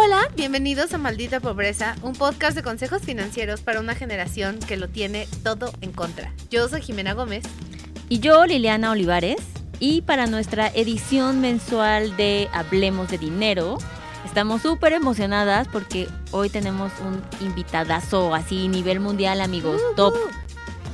Hola, bienvenidos a Maldita Pobreza, un podcast de consejos financieros para una generación que lo tiene todo en contra. Yo soy Jimena Gómez. Y yo, Liliana Olivares. Y para nuestra edición mensual de Hablemos de Dinero, estamos súper emocionadas porque hoy tenemos un invitadazo así, nivel mundial, amigos, top.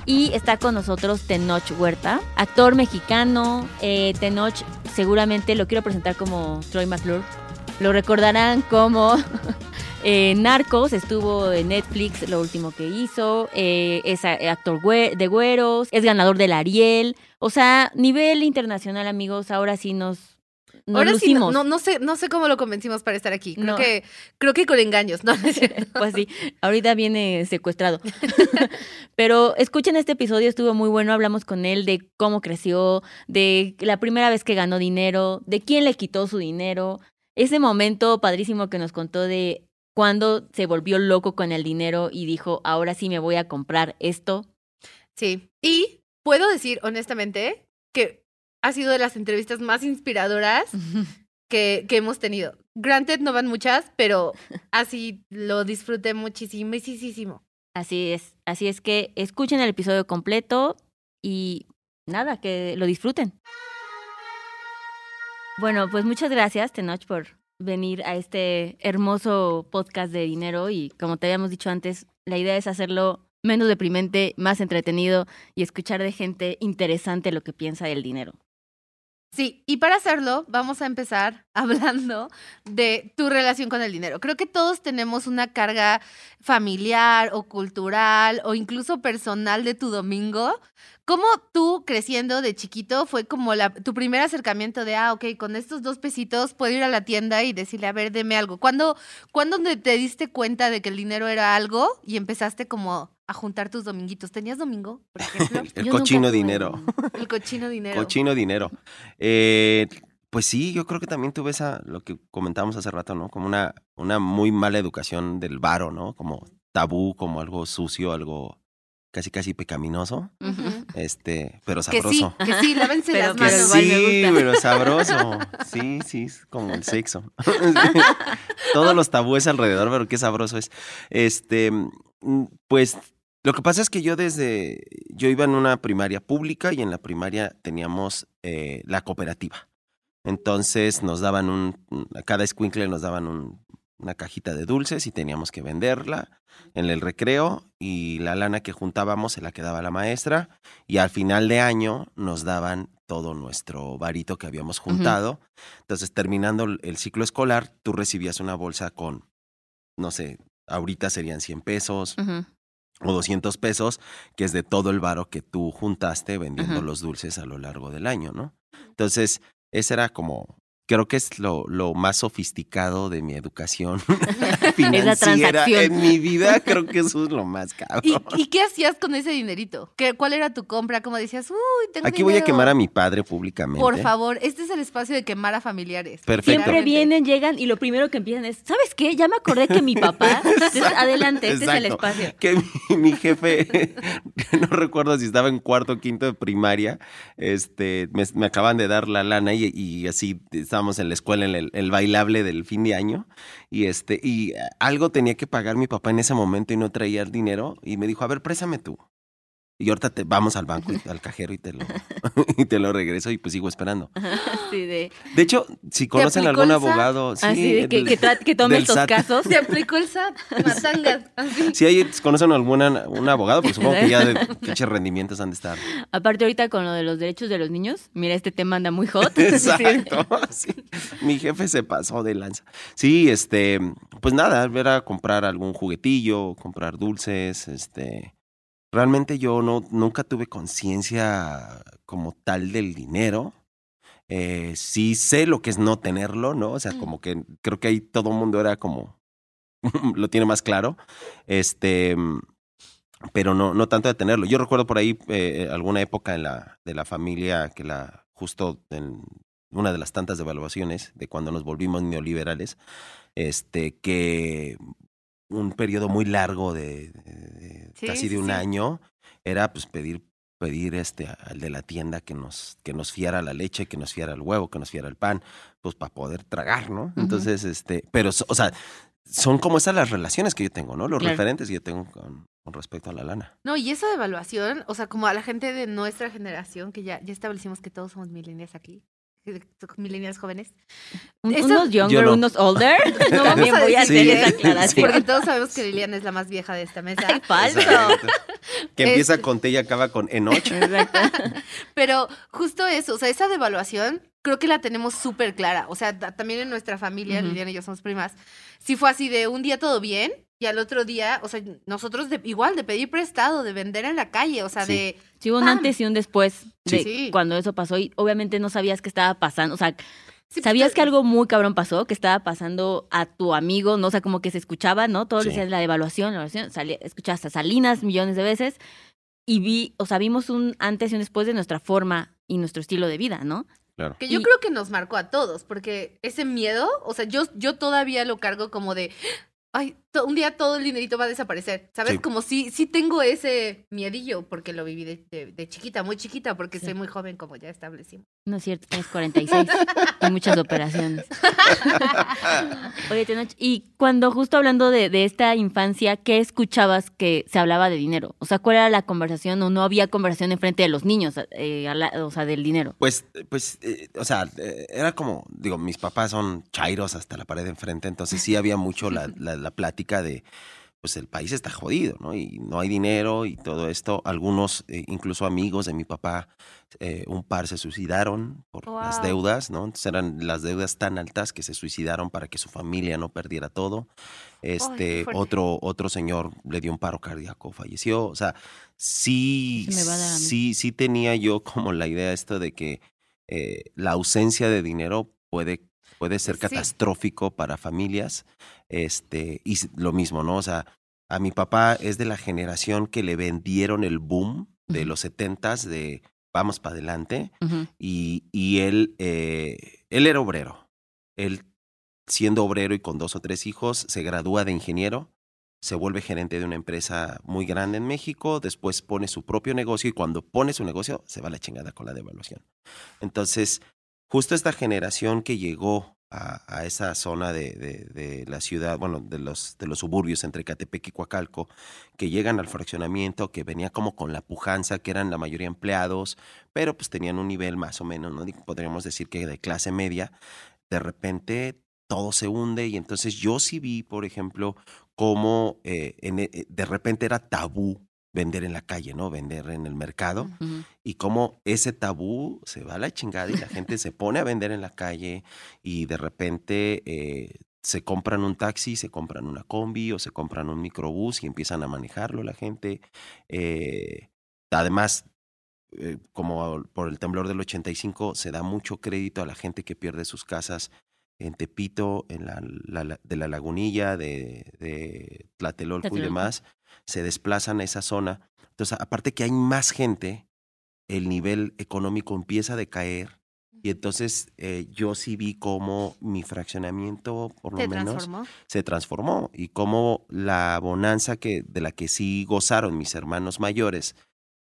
Y está con nosotros Tenoch Huerta, actor mexicano. Eh, Tenoch seguramente lo quiero presentar como Troy McClure. Lo recordarán como eh, Narcos, estuvo en Netflix, lo último que hizo. Eh, es actor de güeros, es ganador del Ariel. O sea, nivel internacional, amigos, ahora sí nos, nos Ahora sí, no, no, no sé, no sé cómo lo convencimos para estar aquí. Creo No. que, creo que con engaños, ¿no? Pues sí, ahorita viene secuestrado. Pero escuchen este episodio, estuvo muy bueno. Hablamos con él de cómo creció, de la primera vez que ganó dinero, de quién le quitó su dinero. Ese momento padrísimo que nos contó de cuando se volvió loco con el dinero y dijo, ahora sí me voy a comprar esto. Sí. Y puedo decir honestamente que ha sido de las entrevistas más inspiradoras que, que hemos tenido. Granted, no van muchas, pero así lo disfruté muchísimo. Así es, así es que escuchen el episodio completo y nada, que lo disfruten. Bueno, pues muchas gracias, Tenoch, por venir a este hermoso podcast de dinero y como te habíamos dicho antes, la idea es hacerlo menos deprimente, más entretenido y escuchar de gente interesante lo que piensa del dinero. Sí, y para hacerlo, vamos a empezar hablando de tu relación con el dinero. Creo que todos tenemos una carga familiar o cultural o incluso personal de tu domingo. ¿Cómo tú creciendo de chiquito fue como la, tu primer acercamiento de, ah, ok, con estos dos pesitos puedo ir a la tienda y decirle, a ver, deme algo? ¿Cuándo, ¿Cuándo te te diste cuenta de que el dinero era algo y empezaste como a juntar tus dominguitos? ¿Tenías domingo, por ejemplo? El cochino dinero. El cochino dinero. Cochino dinero. Eh, pues sí, yo creo que también tuve esa, lo que comentábamos hace rato, ¿no? Como una, una muy mala educación del varo, ¿no? Como tabú, como algo sucio, algo casi casi pecaminoso. Este, pero Que sí, sabroso. que sí, lávense Pero las que manos. me sí, gusta. pero sabroso. Sí, sí, es como el sexo. Todos los tabúes alrededor, pero qué sabroso es. Este, pues lo que pasa es que yo desde, yo iba en una primaria pública y en la primaria teníamos eh, la cooperativa. Entonces nos daban un, a cada escuincle nos daban un- una cajita de dulces y teníamos que venderla en el recreo y la lana que juntábamos se la quedaba la maestra y al final de año nos daban todo nuestro varito que habíamos juntado. Entonces, terminando el ciclo escolar, tú recibías una bolsa con, no sé, ahorita serían 100 pesos o 200 pesos, que es de todo el varo que tú juntaste vendiendo los dulces a lo largo del año, ¿no? Entonces, ese era como, creo que es lo, lo más sofisticado de mi educación financiera transacción. en mi vida, creo que eso es lo más cabrón. ¿Y, y qué hacías con ese dinerito? ¿Qué, ¿Cuál era tu compra? Como decías, uy, tengo Aquí voy a quemar a mi padre públicamente. Por favor, este es el espacio de quemar a familiares. Perfecto. Siempre vienen, llegan y lo primero que empiezan es, ¿sabes qué? Ya me acordé que mi papá... Entonces, adelante, este es el espacio. que mi, mi jefe, no recuerdo si estaba en cuarto o quinto de primaria, este, me, me acaban de dar la lana y, y así estábamos en la escuela en el, bailable del fin de año y este, y algo tenía que pagar mi papá en ese momento y no traía el dinero y me dijo, a ver, préstame tú. Y ahorita te, vamos al banco, y, al cajero y te, lo, y te lo regreso y pues sigo esperando. De... De hecho, si conocen algún abogado, sí, así de que, el- que, tra- que tome del estos SAT. casos. Se aplicó el SAT, matangas, así. Si hay, conocen alguna, un abogado, pues supongo que ya de pinches rendimientos han de estar. Aparte ahorita con lo de los derechos de los niños, mira, este tema anda muy hot. Exacto. sí. Mi jefe se pasó de lanza. Sí, este, pues nada, ver a comprar algún juguetillo, comprar dulces, este. Realmente yo no, nunca tuve conciencia como tal del dinero. Eh, sí sé lo que es no tenerlo, ¿no? O sea, Mm. como que creo que ahí todo el mundo era como lo tiene más claro. Este, pero no, no tanto de tenerlo. Yo recuerdo por ahí eh, alguna época en la, de la familia que la, justo en una de las tantas devaluaciones de cuando nos volvimos neoliberales, este, que un periodo muy largo de, de- de Sí, casi de un sí. año era pues pedir pedir este al de la tienda que nos, que nos fiara la leche, que nos fiara el huevo, que nos fiara el pan, pues para poder tragar, ¿no? Entonces, este, pero, o sea, son como esas las relaciones que yo tengo, ¿no? Los referentes que yo tengo con, respecto a la lana. No, y eso de evaluación, o sea, como a la gente de nuestra generación, que ya, ya establecimos que todos somos millennials aquí, millennials jóvenes. unos younger, unos older. No También voy a hacer esa aclaración. Porque todos sabemos que Liliana es la más vieja de esta mesa. Ay, falso. Que empieza con T y acaba con Enoch. Exacto. Pero justo eso, o sea, esa devaluación creo que la tenemos súper clara. O sea, también en nuestra familia, Liliana y yo somos primas, si fue así de un día todo bien y al otro día, o sea, nosotros de, igual de pedir prestado, de vender en la calle, o sea, de... Sí, un antes y un después de cuando eso pasó y obviamente no sabías qué estaba pasando, o sea... Pues, ¿Sabías que algo muy cabrón pasó? Que estaba pasando a tu amigo, ¿no? O sea, como que se escuchaba, ¿no? Todos decían la devaluación, la evaluación, salía, escuchaste a Salinas millones de veces y vi, o sea, vimos un antes y un después de nuestra forma y nuestro estilo de vida, ¿no? Que yo creo que nos marcó a todos, porque ese miedo, o sea, yo, yo todavía lo cargo como de, ay, un día todo el dinerito va a desaparecer, ¿sabes? Como si sí tengo ese miedillo, porque lo viví de, chiquita, muy chiquita, porque soy muy joven, como ya establecimos. No es cierto, tienes 46 y muchas operaciones. Oye, Tenoch, y cuando justo hablando de, esta infancia, ¿qué escuchabas que se hablaba de dinero? O sea, ¿cuál era la conversación o no había conversación en frente de los niños, eh, o sea, del dinero? Pues, pues, eh, o sea, eh, era como, digo, mis papás son chairos hasta la pared de enfrente, entonces sí había mucho la, la plática de pues el país está jodido, ¿no? Y no hay dinero y todo esto. Algunos, eh, incluso amigos de mi papá, eh, un par se suicidaron por las deudas, ¿no? Entonces eran las deudas tan altas que se suicidaron para que su familia no perdiera todo. Este, otro, otro señor le dio un paro cardíaco, falleció. O sea, sí, sí, sí tenía yo como la idea esto de que eh, la ausencia de dinero puede puede ser catastrófico para familias. Este, y lo mismo, ¿no? O sea, a mi papá es de la generación que le vendieron el boom de los setentas de vamos para adelante. y, y, él, eh, él era obrero. Él, siendo obrero y con dos o tres hijos, se gradúa de ingeniero, se vuelve gerente de una empresa muy grande en México, después pone su propio negocio y cuando pone su negocio se va la chingada con la devaluación. Entonces, justo esta generación que llegó a, esa zona de, la ciudad, bueno, de los, de los suburbios entre Catepec y Coacalco, que llegan al fraccionamiento, que venía como con la pujanza, que eran la mayoría empleados, pero pues tenían un nivel más o menos, ¿no? podríamos decir que de clase media, de repente todo se hunde y entonces yo sí vi, por ejemplo, cómo eh, eh, de repente era tabú vender en la calle, ¿no? Vender en el mercado. Y cómo ese tabú se va a la chingada y la gente se pone a vender en la calle y de repente eh, se compran un taxi, se compran una combi o se compran un microbús y empiezan a manejarlo la gente. Eh, además, eh, como por el temblor del 85, se da mucho crédito a la gente que pierde sus casas en Tepito, en la, de la Lagunilla, de, de Tlatelolco y demás, se desplazan a esa zona. Entonces, aparte que hay más gente, el nivel económico empieza a decaer. Y entonces eh, yo sí vi cómo mi fraccionamiento, por lo menos, se transformó. Y cómo la bonanza que, de la que sí gozaron mis hermanos mayores,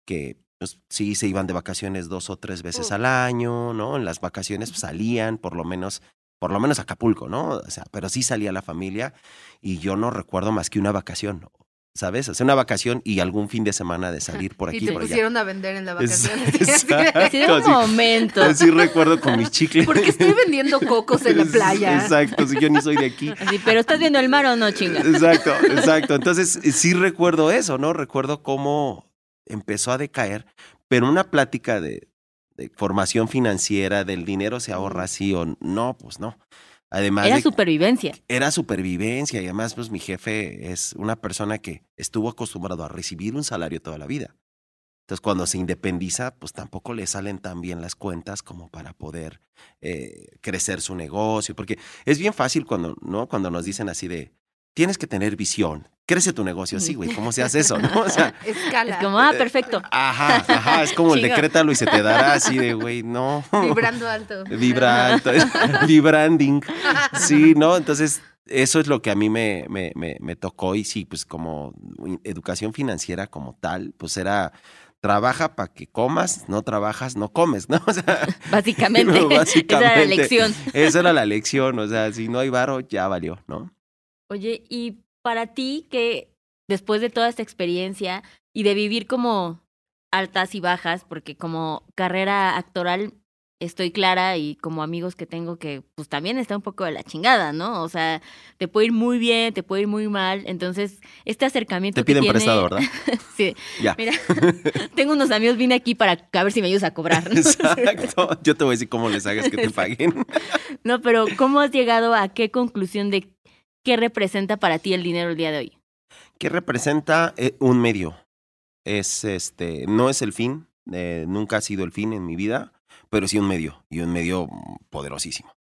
que pues, sí se iban de vacaciones dos o tres veces al año, ¿no? En las vacaciones pues, salían, por lo menos por lo menos Acapulco, ¿no? O sea, pero sí salía la familia y yo no recuerdo más que una vacación. ¿Sabes? Hacer una vacación y algún fin de semana de salir por aquí y te por pusieron a vender en la vacación. Así de un momento. Sí recuerdo con mis chicles. Porque estoy vendiendo cocos en la playa. Exacto, si yo ni soy de aquí. pero ¿estás viendo el mar o no, chinga? Exacto, exacto. Entonces, sí recuerdo eso, ¿no? Recuerdo cómo empezó a decaer, pero una plática de, formación financiera, del dinero se ahorra así o no, pues no. Además era supervivencia. Era supervivencia y además pues mi jefe es una persona que estuvo acostumbrado a recibir un salario toda la vida. Entonces cuando se independiza pues tampoco le salen tan bien las cuentas como para poder eh, crecer su negocio, porque es bien fácil cuando, ¿no? cuando nos dicen así de, tienes que tener visión. Crece tu negocio, sí, güey. ¿Cómo se hace eso? ¿No? O sea, Escala. Es como, ah, perfecto. Ajá, ajá. Es como el decrétalo y se te dará así de, güey, no. Vibrando alto. Vibra alto. Vibranding. Sí, ¿no? Entonces, eso es lo que a mí me, me, me, me tocó. Y sí, pues como educación financiera como tal, pues era trabaja para que comas, no trabajas, no comes, ¿no? O sea, Básicamente. No, Esa era la básicamente. lección. esa era la lección, o sea, si no hay varo, ya valió, ¿no? Oye, y para ti que después de toda esta experiencia y de vivir como altas y bajas, porque como carrera actoral estoy clara y como amigos que tengo que pues también está un poco de la chingada, ¿no? O sea, te puede ir muy bien, te puede ir muy mal, entonces este acercamiento Te que piden tiene- prestado, ¿verdad? sí, Ya. mira, tengo unos amigos, vine aquí para a ver si me ayudas a cobrar. ¿no? Exacto. Yo te voy a decir cómo les hagas que te paguen. No, pero ¿cómo has llegado a qué conclusión de qué representa para ti el dinero el día de hoy? ¿Qué representa eh, un medio? Es este, no es el fin, eh, nunca ha sido el fin en mi vida, pero sí un medio, y un medio poderosísimo.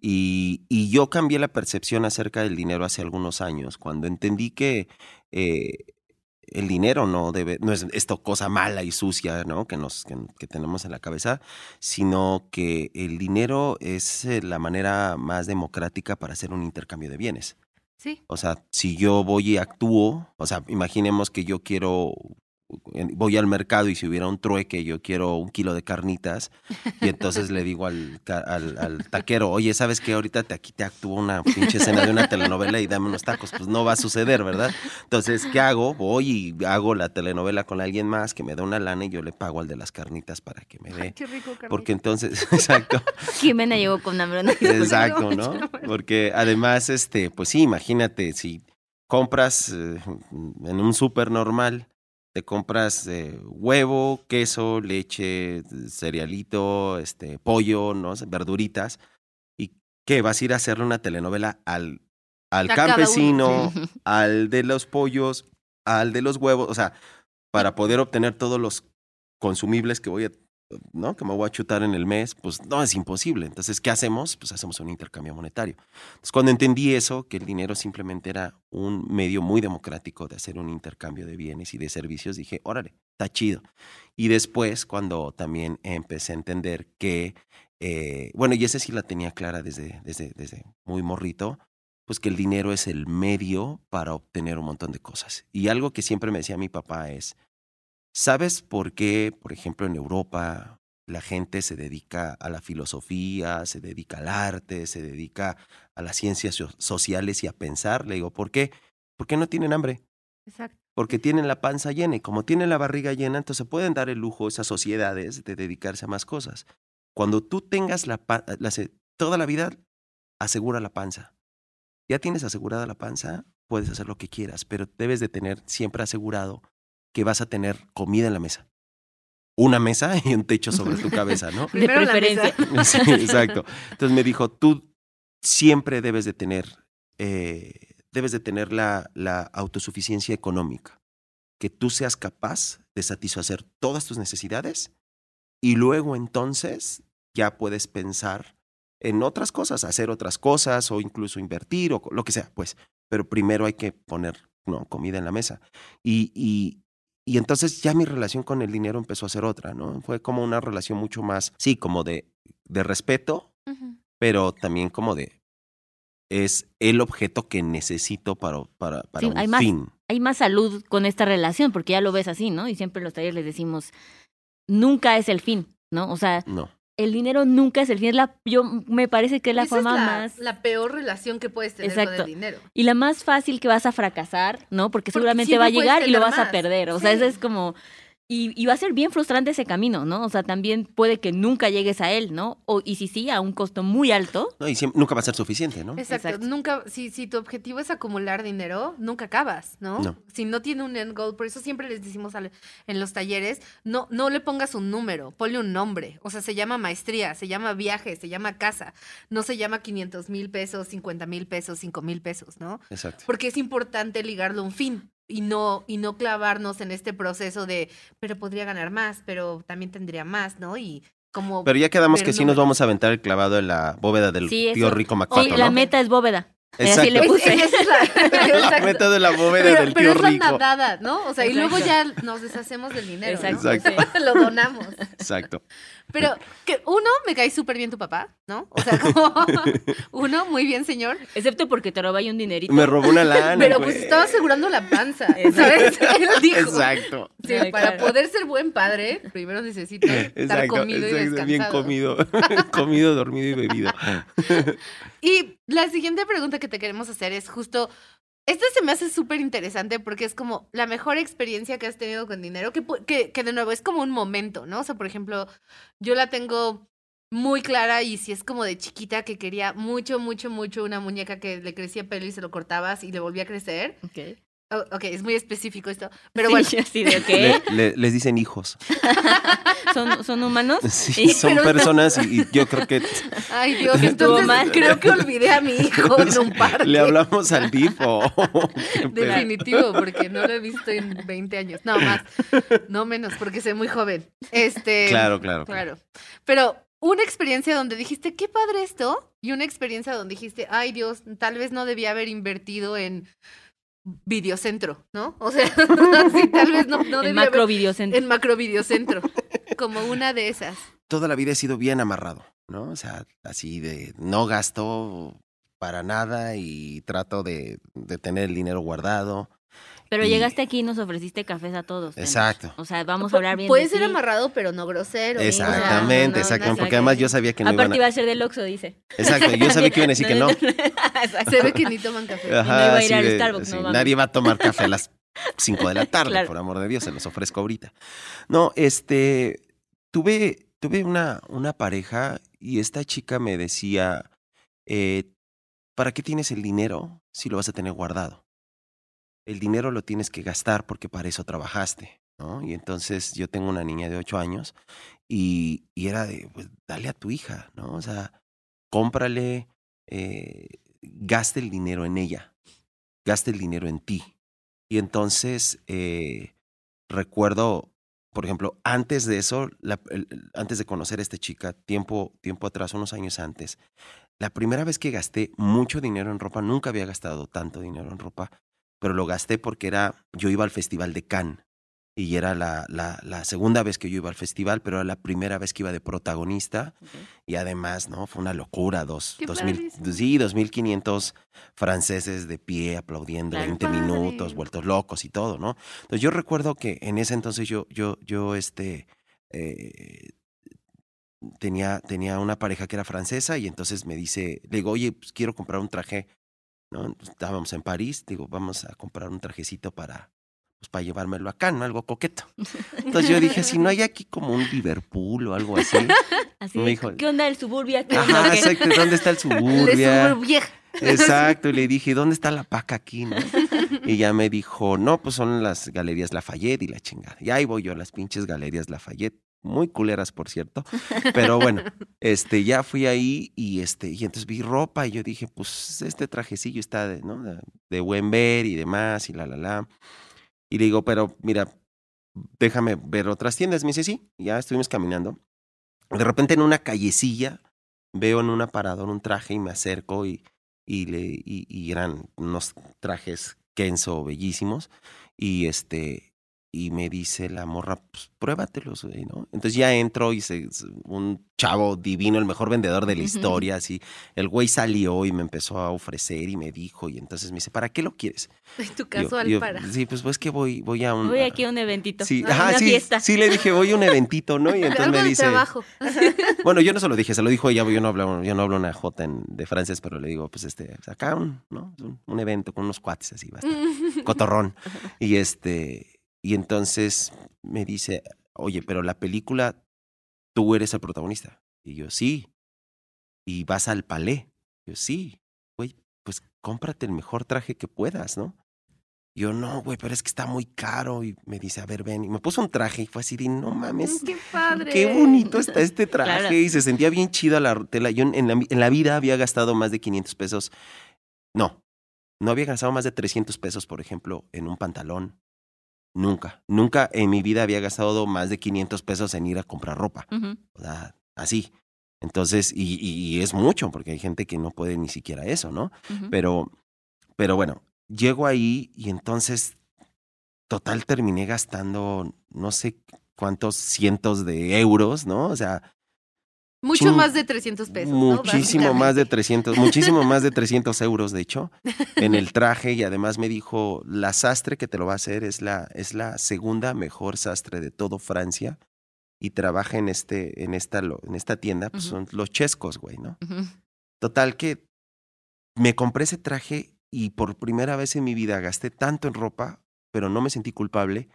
Y, y yo cambié la percepción acerca del dinero hace algunos años, cuando entendí que eh, el dinero no debe, no es esta cosa mala y sucia, ¿no? Que nos, que, que tenemos en la cabeza, sino que el dinero es eh, la manera más democrática para hacer un intercambio de bienes. Sí. O sea, si yo voy y actúo, o sea, imaginemos que yo quiero, voy al mercado y si hubiera un trueque, yo quiero un kilo de carnitas, y entonces le digo al, ca- al, al taquero, oye, ¿sabes qué? Ahorita te, aquí te actúo una pinche escena de una telenovela y dame unos tacos. Pues no va a suceder, ¿verdad? Entonces, ¿qué hago? Voy y hago la telenovela con alguien más que me da una lana y yo le pago al de las carnitas para que me Ay, dé. qué rico. Porque entonces, exacto. Jimena llegó con hambre. ¿no? Exacto, ¿no? Porque además, este, pues sí, imagínate, si compras eh, en un súper normal, te compras eh, huevo, queso, leche, cerealito, este, pollo, ¿no? Verduritas, y que vas a ir a hacerle una telenovela al, al A campesino, al de los pollos, al de los huevos, o sea, para poder obtener todos los consumibles que voy a, ¿no? Que me voy a chutar en el mes, pues no, es imposible. Entonces, ¿qué hacemos? Pues hacemos un intercambio monetario. Entonces, cuando entendí eso, que el dinero simplemente era un medio muy democrático de hacer un intercambio de bienes y de servicios, dije, órale, está chido. Y después, cuando también empecé a entender que, eh, bueno, y esa sí la tenía clara desde, desde, desde muy morrito, pues que el dinero es el medio para obtener un montón de cosas. Y algo que siempre me decía mi papá es, ¿sabes por qué, por ejemplo, en Europa la gente se dedica a la filosofía, se dedica al arte, se dedica a las ciencias so- sociales y a pensar? Le digo, ¿por qué? Porque no tienen hambre, Exacto. porque tienen la panza llena y como tienen la barriga llena, entonces pueden dar el lujo esas sociedades de dedicarse a más cosas. Cuando tú tengas la, la toda la vida, asegura la panza. Ya tienes asegurada la panza, puedes hacer lo que quieras, pero debes de tener siempre asegurado que vas a tener comida en la mesa. Una mesa y un techo sobre tu cabeza, ¿no? De Primero la preferencia. mesa. Sí, exacto. Entonces me dijo, tú siempre debes de tener, eh, debes de tener la, la autosuficiencia económica, que tú seas capaz de satisfacer todas tus necesidades y luego entonces ya puedes pensar en otras cosas, hacer otras cosas o incluso invertir o lo que sea, pues. Pero primero hay que poner no, comida en la mesa. Y, y, y entonces ya mi relación con el dinero empezó a ser otra, ¿no? Fue como una relación mucho más, sí, como de, de respeto, pero también como de es el objeto que necesito para, para, para Sí, un hay más. fin. Hay más salud con esta relación, porque ya lo ves así, ¿no? Y siempre en los talleres les decimos, nunca es el fin, ¿no? O sea, No. El dinero nunca es el fin. Es la, yo me parece que es la Esa forma es la, más la peor relación que puedes tener con Exacto. el dinero. y la más fácil que vas a fracasar, ¿no? Porque Porque seguramente va a llegar y lo vas a perder. O sea, eso es como y, y va a ser bien frustrante ese camino, ¿no? O sea, también puede que nunca llegues a él, ¿no? O y si sí a un costo muy alto. no y siempre- nunca va a ser suficiente, ¿no? Exacto. Exacto. Nunca, si, si tu objetivo es acumular dinero, nunca acabas, ¿no? No. Si no tiene un end goal, por eso siempre les decimos al- en los talleres, no, no le pongas un número, ponle un nombre. O sea, se llama maestría, se llama viaje, se llama casa. No se llama 500 mil pesos, 50 mil pesos, 5 mil pesos, ¿no? Exacto. Porque es importante ligarlo a un fin y no, y no clavarnos en este proceso de, pero podría ganar más, pero también tendría más, ¿no? Y como... Pero ya quedamos que sí nos vamos a aventar el clavado en la bóveda del Sí, tío. Rico Sí, MacPato, la ¿no? meta es bóveda. Así le Exacto. puse. Es- esa es la- exacto. Método en la bóveda Pero, del pero tío es la nadada, ¿no? O sea, y luego ya Exacto. nos deshacemos del dinero. ¿no? Exacto, O sea, lo donamos. Exacto. Pero que uno, me cae súper bien tu papá, ¿no? O sea, como uno, muy bien, señor. Excepto porque te roba ahí un dinerito. Me robó una lana. Pero güey. pues estaba asegurando la panza, Exacto. ¿sabes? Él dijo. Exacto. Sí, Ay, para claro. poder ser buen padre, primero necesito estar Exacto, comido y exacto, descansado. bien comido, comido, dormido y bebido. Y la siguiente pregunta que te queremos hacer es justo, esta se me hace súper interesante porque es como la mejor experiencia que has tenido con dinero, que, que, que de nuevo es como un momento, ¿no? O sea, por ejemplo, yo la tengo muy clara y si es como de chiquita que quería mucho, mucho, mucho una muñeca que le crecía pelo y se lo cortabas y le volvía a crecer. Ok. Oh, ok, es muy específico esto, pero Sí, bueno. así de, ok. Le- le- les dicen hijos. ¿Son, ¿Son humanos? Sí, son pero- personas y, y yo creo que Ay, Dios, Estuvo entonces mal. creo que olvidé a mi hijo en un parque. le hablamos al DIF o. Definitivo, porque no lo he visto en 20 años. No, más. No menos, porque soy muy joven. Este. Claro, claro, claro. Claro. Pero una experiencia donde dijiste, qué padre esto, y una experiencia donde dijiste, ay Dios, tal vez no debía haber invertido en videocentro, ¿no? O sea, sí, tal vez no, no en macro haber videocentro. en macro videocentro, como una de esas. Toda la vida he sido bien amarrado, ¿no? O sea, así de no gasto para nada y trato de, de tener el dinero guardado. Pero y- llegaste aquí y nos ofreciste cafés a todos. Exacto. O sea, vamos a hablar bien Puede de ser ti. amarrado, pero no grosero. ¿eh? O sea, Exactamente, no, no, exactamente. no, Porque además yo sabía que no iban Aparte a... iba a ser del Oxxo, dice. Exacto, yo sabía que iban a decir que no. Se ve que ni toman café. no iba a ir sí al Starbucks, no mames. Nadie va a tomar café a las 5 de la tarde, Claro. por amor de Dios, se los ofrezco ahorita. No, este, tuve, tuve una, una pareja y esta chica me decía, eh, ¿para qué tienes el dinero si lo vas a tener guardado? El dinero lo tienes que gastar porque para eso trabajaste, ¿no? Y entonces yo tengo una niña de 8 años y, era de, pues, dale a tu hija, ¿no? O sea, cómprale, eh, gaste el dinero en ella, gaste el dinero en ti. Y entonces eh, recuerdo, por ejemplo, antes de eso, antes de conocer a esta chica, tiempo, tiempo atrás, unos años antes, la primera vez que gasté mucho dinero en ropa, nunca había gastado tanto dinero en ropa, pero lo gasté porque era, yo iba al Festival de Cannes y era la, la, la segunda vez que yo iba al festival, pero era la primera vez que iba de protagonista y además, ¿no? Fue una locura, dos, dos mil, sí, 2.500 franceses de pie aplaudiendo Claro. 20 Padre. minutos, vueltos locos y todo, ¿no? Entonces yo recuerdo que en ese entonces yo, yo, yo, este, eh, tenía, tenía una pareja que era francesa y entonces me dice, le digo, oye, pues quiero comprar un traje, ¿no? Estábamos en París, digo, vamos a comprar un trajecito para, pues para llevármelo acá, ¿no? Algo coqueto. Entonces yo dije, si no hay aquí como un Liverpool o algo así. Así Me dijo- ¿qué onda el suburbia? ¿Qué onda? Ajá, ¿Qué? exacto, ¿dónde está el suburbia? Exacto, y le dije, ¿dónde está la paca aquí? no? Y ya me dijo, no, pues son las galerías Lafayette y la chingada. Y ahí voy yo a las pinches galerías Lafayette, muy culeras, por cierto. Pero bueno, este, ya fui ahí y este, y entonces vi ropa y yo dije, pues este trajecillo está de, ¿no? de, de buen ver y demás, y la la la. Y le digo, pero mira, déjame ver otras tiendas. Me dice, sí, y ya estuvimos caminando. De repente en una callecilla veo en un aparador un traje y me acerco y, y, le, y, y eran unos trajes Kenzo bellísimos. Y este y me dice la morra, pues pruébatelos, güey, ¿no? Entonces ya entro y se, un chavo divino, el mejor vendedor de la historia, así. El güey salió y me empezó a ofrecer y me dijo, y entonces me dice, ¿para qué lo quieres? En tu Yo- yo, para. Sí, pues pues que voy, voy a un. Voy aquí a un eventito. Sí, a ajá, una sí, fiesta. sí le dije, voy a un eventito, ¿no? Y entonces Algo me de dice, trabajo. bueno, yo no se lo dije, se lo dijo ella, yo no hablo, yo no hablo una jota en- de francés, pero le digo, pues este, pues, acá un, ¿no? Un, un evento con unos cuates así, va a estar cotorrón. Y este, y entonces me dice, oye, pero la película, tú eres el protagonista. Y yo, sí. Y vas al palé. Yo, sí. Güey, pues cómprate el mejor traje que puedas, ¿no? Y yo, no, güey, pero es que está muy caro. Y me dice, a ver, ven. Y me puso un traje y fue así de, no mames. ¡Qué padre! Qué bonito está este traje Claro. y se sentía bien chida la tela. Yo en- en la, en la vida había gastado más de 500 pesos. No, no había gastado más de 300 pesos, por ejemplo, en un pantalón. Nunca, nunca en mi vida había gastado más de 500 pesos en ir a comprar ropa. O sea, así. Entonces, y, es mucho, porque hay gente que no puede ni siquiera eso, ¿no? Pero, pero bueno, llego ahí y entonces, total, terminé gastando no sé cuántos cientos de euros, ¿no? O sea, Mucho más de 300 pesos. ¿no? muchísimo más de Básicamente. 300, muchísimo más de 300 euros, de hecho, en el traje y además me dijo, la sastre que te lo va a hacer es la, es la segunda mejor sastre de todo Francia y trabaja en, este, en, esta, en esta tienda, pues son los chescos, güey, ¿no? Total que me compré ese traje y por primera vez en mi vida gasté tanto en ropa, pero no me sentí culpable.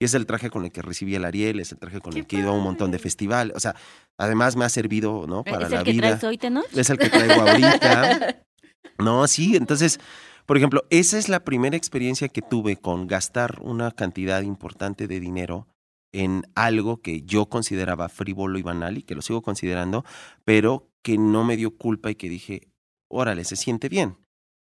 Y es el traje con el que recibí el Ariel, es el traje con ¡Qué el que he ido a un montón de padre! festivales. O sea, además me ha servido, ¿no? Para ¿Es la el que vida. traes hoy, Tenoch? Es el que traigo ahorita. No, sí, entonces, por ejemplo, esa es la primera experiencia que tuve con gastar una cantidad importante de dinero en algo que yo consideraba frívolo y banal y que lo sigo considerando, pero que no me dio culpa y que dije, órale, se siente bien.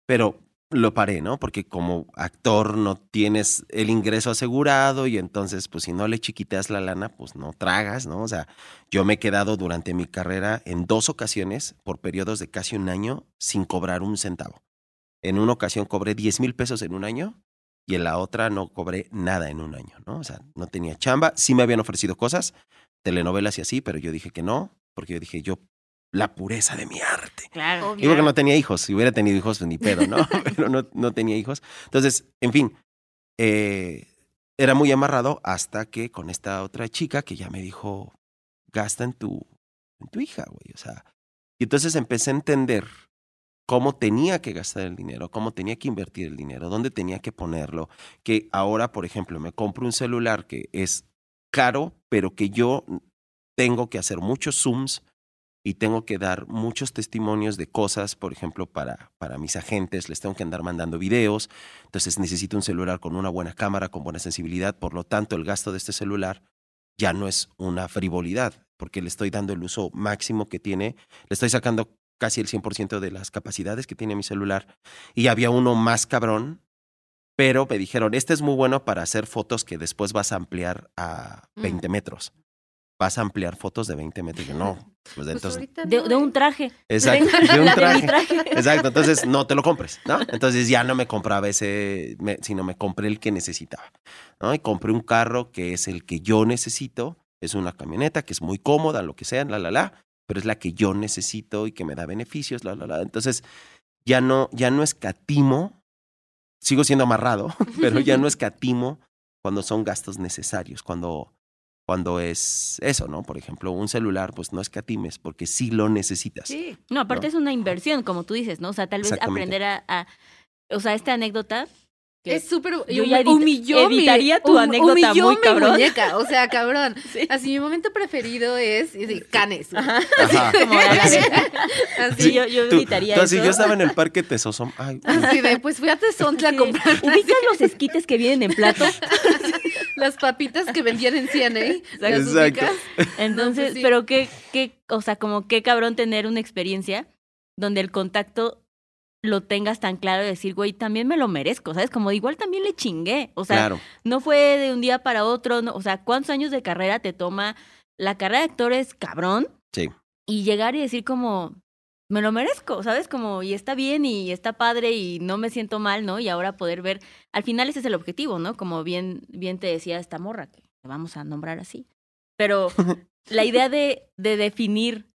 Pero lo paré, ¿no? Porque como actor no tienes el ingreso asegurado y entonces, pues si no le chiquiteas la lana, pues no tragas, ¿no? O sea, yo me he quedado durante mi carrera en dos ocasiones, por periodos de casi un año, sin cobrar un centavo. En una ocasión cobré 10 mil pesos en un año y en la otra no cobré nada en un año, ¿no? O sea, no tenía chamba. Sí me habían ofrecido cosas, telenovelas y así, pero yo dije que no, porque yo dije, yo, la pureza de mi arte. Claro. Obvio. Digo que no tenía hijos. Si hubiera tenido hijos, ni pedo, ¿no? Pero no, no tenía hijos. Entonces, en fin, eh, era muy amarrado hasta que con esta otra chica que ya me dijo, gasta en tu, en tu hija, güey. O sea, y entonces empecé a entender cómo tenía que gastar el dinero, cómo tenía que invertir el dinero, dónde tenía que ponerlo. Que ahora, por ejemplo, me compro un celular que es caro, pero que yo tengo que hacer muchos zooms y tengo que dar muchos testimonios de cosas, por ejemplo, para, para mis agentes, les tengo que andar mandando videos, entonces necesito un celular con una buena cámara, con buena sensibilidad, por lo tanto el gasto de este celular ya no es una frivolidad, porque le estoy dando el uso máximo que tiene, le estoy sacando casi el 100% de las capacidades que tiene mi celular, y había uno más cabrón, pero me dijeron, este es muy bueno para hacer fotos que después vas a ampliar a Mm. 20 metros. Vas a ampliar fotos de 20 metros. Yo no, pues Pues entonces De, no, de ¿eh? un traje. Exacto, de un mi traje. traje. Exacto, entonces no te lo compres, ¿no? Entonces ya no me compraba ese, me- sino me compré el que necesitaba, ¿no? Y compré un carro que es el que yo necesito, es una camioneta que es muy cómoda, lo que sea, la, la, la, pero es la que yo necesito y que me da beneficios, la, la, la. Entonces ya no, ya no escatimo, sigo siendo amarrado, pero ya no escatimo cuando son gastos necesarios, cuando, cuando es eso, ¿no? Por ejemplo, un celular, pues no escatimes porque sí lo necesitas. Sí. No, aparte ¿no? es una inversión, como tú dices, ¿no? O sea, tal vez aprender a, a- O sea, esta anécdota. que- Es súper. Yo ya humilló mi- editaría tu hum- anécdota humilló muy mi cabrón. muñeca, o sea, cabrón. Sí. Así, mi momento preferido es, es canes. güey. Ajá. Como la de- Así, Sí, yo, yo Tú, editaría tú así, eso. yo estaba en el parque Tesosom. Ay, así de, pues fui a Tezontla a comprar ¿Ubicas los esquites que vienen en plato? las papitas que vendían en CNA. ¿Las Exacto. Entonces, pues sí. pero qué, qué, o sea, como qué cabrón tener una experiencia donde el contacto lo tengas tan claro y decir, güey, también me lo merezco, ¿sabes? Como igual también le chingué. O sea, claro. no fue de un día para otro, no, o sea, ¿cuántos años de carrera te toma? La carrera de actor es cabrón. Sí. Y llegar y decir como, me lo merezco, ¿sabes? Como, y está bien y está padre y no me siento mal, ¿no? Y ahora poder ver, al final ese es el objetivo, ¿no? Como bien, bien te decía esta morra, que vamos a nombrar así. Pero la idea de, de definir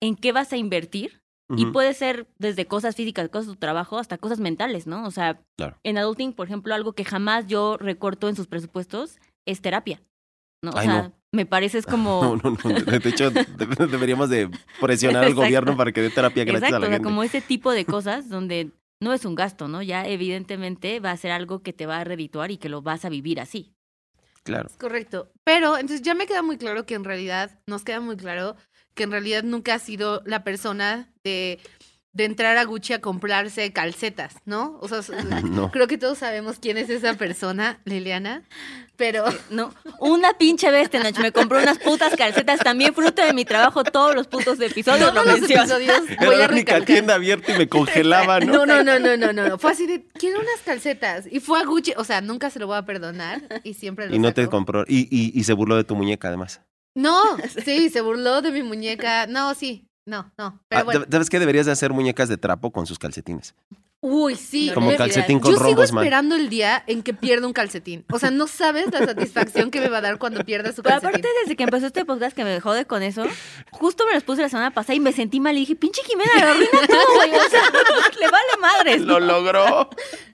en qué vas a invertir, y puede ser desde cosas físicas, cosas de tu trabajo, hasta cosas mentales, ¿no? O sea, Claro. en adulting, por ejemplo, algo que jamás yo recorto en sus presupuestos es terapia. ¿no? O Ay, sea, no. Me parece es como... No, no, no. De hecho, de- deberíamos de presionar al gobierno para que dé terapia gratis Exacto, a la o sea, gente. como ese tipo de cosas donde no es un gasto, ¿no? Ya evidentemente va a ser algo que te va a redituar y que lo vas a vivir así. Claro. Es correcto. Pero entonces ya me queda muy claro que en realidad, nos queda muy claro que en realidad nunca has sido la persona de, de entrar a Gucci a comprarse calcetas, ¿no? O sea, No. creo que todos sabemos quién es esa persona, Liliana, pero No, una pinche vez, Tenoch, me compró unas putas calcetas, también fruto de mi trabajo, todos los putos episodios todos lo los episodios Era voy a la única recalcar. tienda abierta y me congelaba, ¿no? No, no, no, no, no, no, no. Fue así de, quiero unas calcetas. Y fue a Gucci, o sea, nunca se lo voy a perdonar y siempre lo Y no te saco. compró. Y, y, y se burló de tu muñeca, además. No, sí, se burló de mi muñeca. No, sí. No, no. Pero Ah, bueno. ¿Sabes qué? Deberías de hacer muñecas de trapo con sus calcetines. Uy, sí. No, Como calcetín con Yo sigo rombos, man. esperando el día en que pierda un calcetín. O sea, no sabes la satisfacción que me va a dar cuando pierda su Pero calcetín. aparte, desde que empezó este podcast que me jode con eso, justo me los puse la semana pasada y me sentí mal y dije, pinche Jimena, lo arruina todo, güey. O sea, le vale madres. ¡Lo logró!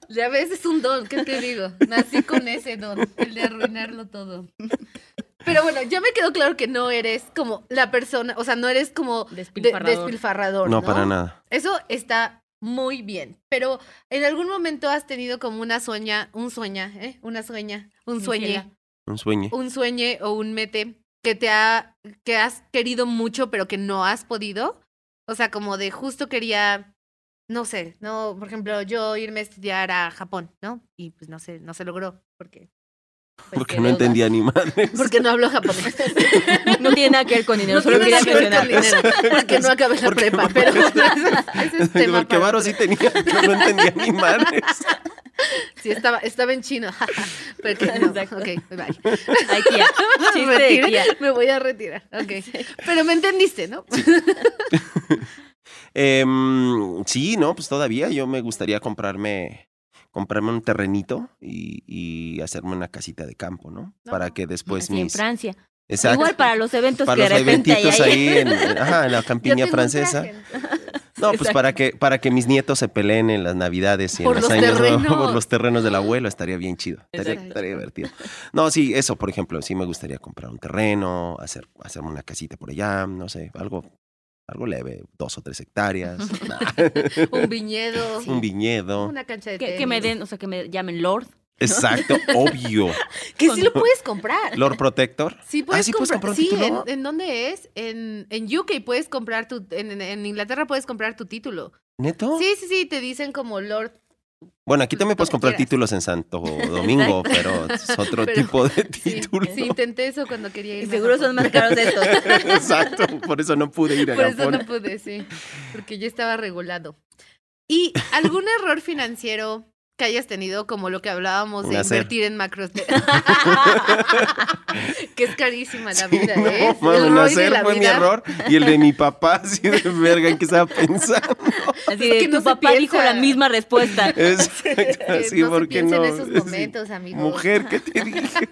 Ya ves, es un don, ¿qué te digo? Nací con ese don, el de arruinarlo todo. Pero bueno, ya me quedó claro que no eres como la persona, o sea, no eres como de- Despilfarrador. despilfarrador. No, No, para nada. Eso está muy bien. Pero en algún momento has tenido como una sueña, un sueña, ¿eh? Una sueña, un sueñe. Un sueño. un sueñe o un mete que te ha, que has querido mucho pero que no has podido. O sea, como de justo quería, no sé, no, por ejemplo, yo irme a estudiar a Japón, ¿no? Y pues no sé, no se logró porque, Pues, Porque no deuda. entendía ni madres. porque no hablo japonés. No tiene nada que ver con dinero, No solo tiene quería mencionar. dinero, porque no acabé la Porque- prepa, pero ese, es- tema Porque Varo sí tenía, yo no entendía ni madres. Sí, estaba, estaba en chino. pero que no. Exacto. Ok, bye. Ay, tía. Me Chiste de retiro, tía. Me voy a retirar. Ok. Pero me entendiste, ¿no? Em, sí, no, pues todavía yo me gustaría comprarme comprarme un terrenito y, y hacerme una casita de campo, ¿no? No. Para que después Así en mis... Francia. Exacto. Igual para los eventos para que de los hay eventitos ahí. ahí en, ajá, en la campiña francesa. No, pues Exacto. para que, para que mis nietos se peleen en las navidades y en Por los los años terrenos. por los terrenos del abuelo, estaría bien chido. Estaría, estaría divertido. No, sí, eso, por ejemplo, sí me gustaría comprar un terreno, hacer, hacerme una casita por allá, no sé, algo, algo leve, dos o tres hectáreas, Un viñedo. un viñedo. Una cancha de Que, que me den, o sea, que me llamen Lord. Exacto, obvio. Que sí lo puedes comprar. Lord Protector. Sí, puedes Ah, ¿sí puedes comprar. un sí, título? ¿en, en dónde es? En, en UK puedes comprar tu. En, en- en Inglaterra puedes comprar tu título. ¿Neto? Sí, sí, sí, te dicen como Lord. Bueno, aquí también puedes comprar quieras. títulos en Santo Domingo, pero es otro Pero- tipo de título. sí, intenté eso cuando quería ir. Y seguro son más caros estos. Exacto, por eso no pude ir a Por eso no pude, sí. Porque ya estaba regulado. ¿Y algún error financiero que hayas tenido, como lo que hablábamos de invertir en macros? que es carísima la vida, No, ¿eh? mames, El nacer la fue mi error y el de mi papá, así de verga, ¿en qué estaba pensando? Así de, que tu no papá dijo la misma respuesta. Exacto, así, no se ¿por qué piensa no? en esos Sí. momentos, amigos. Mujer, ¿qué te dije?